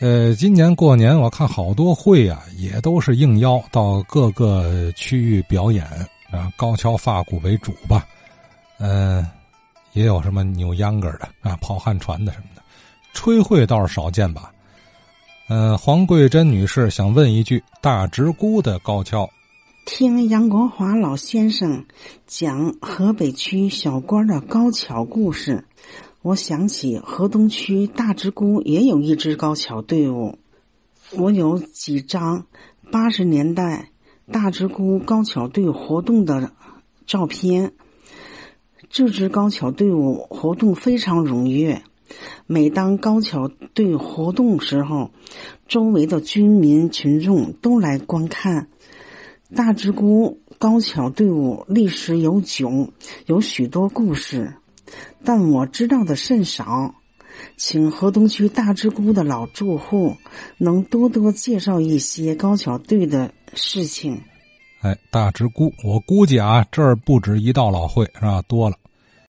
呃，今年过年我看好多会啊，也都是应邀到各个区域表演啊，高跷发鼓为主吧。嗯，也有什么扭秧歌的啊，跑旱船的什么的，吹会倒是少见吧。嗯，黄桂珍女士想问一句：大直沽的高跷，听杨国华老先生讲河北区小官的高跷故事。我想起河东区大直沽也有一支高桥队伍，我有几张八十年代大直沽高桥队活动的照片。这支高桥队伍活动非常踊跃，每当高桥队活动时候，周围的军民群众都来观看。大直沽高桥队伍历史悠久，有许多故事。但我知道的甚少，请河东区大直沽的老住户能多多介绍一些高桥队的事情。哎，大直沽，我估计啊，这儿不止一道老会是吧？多了。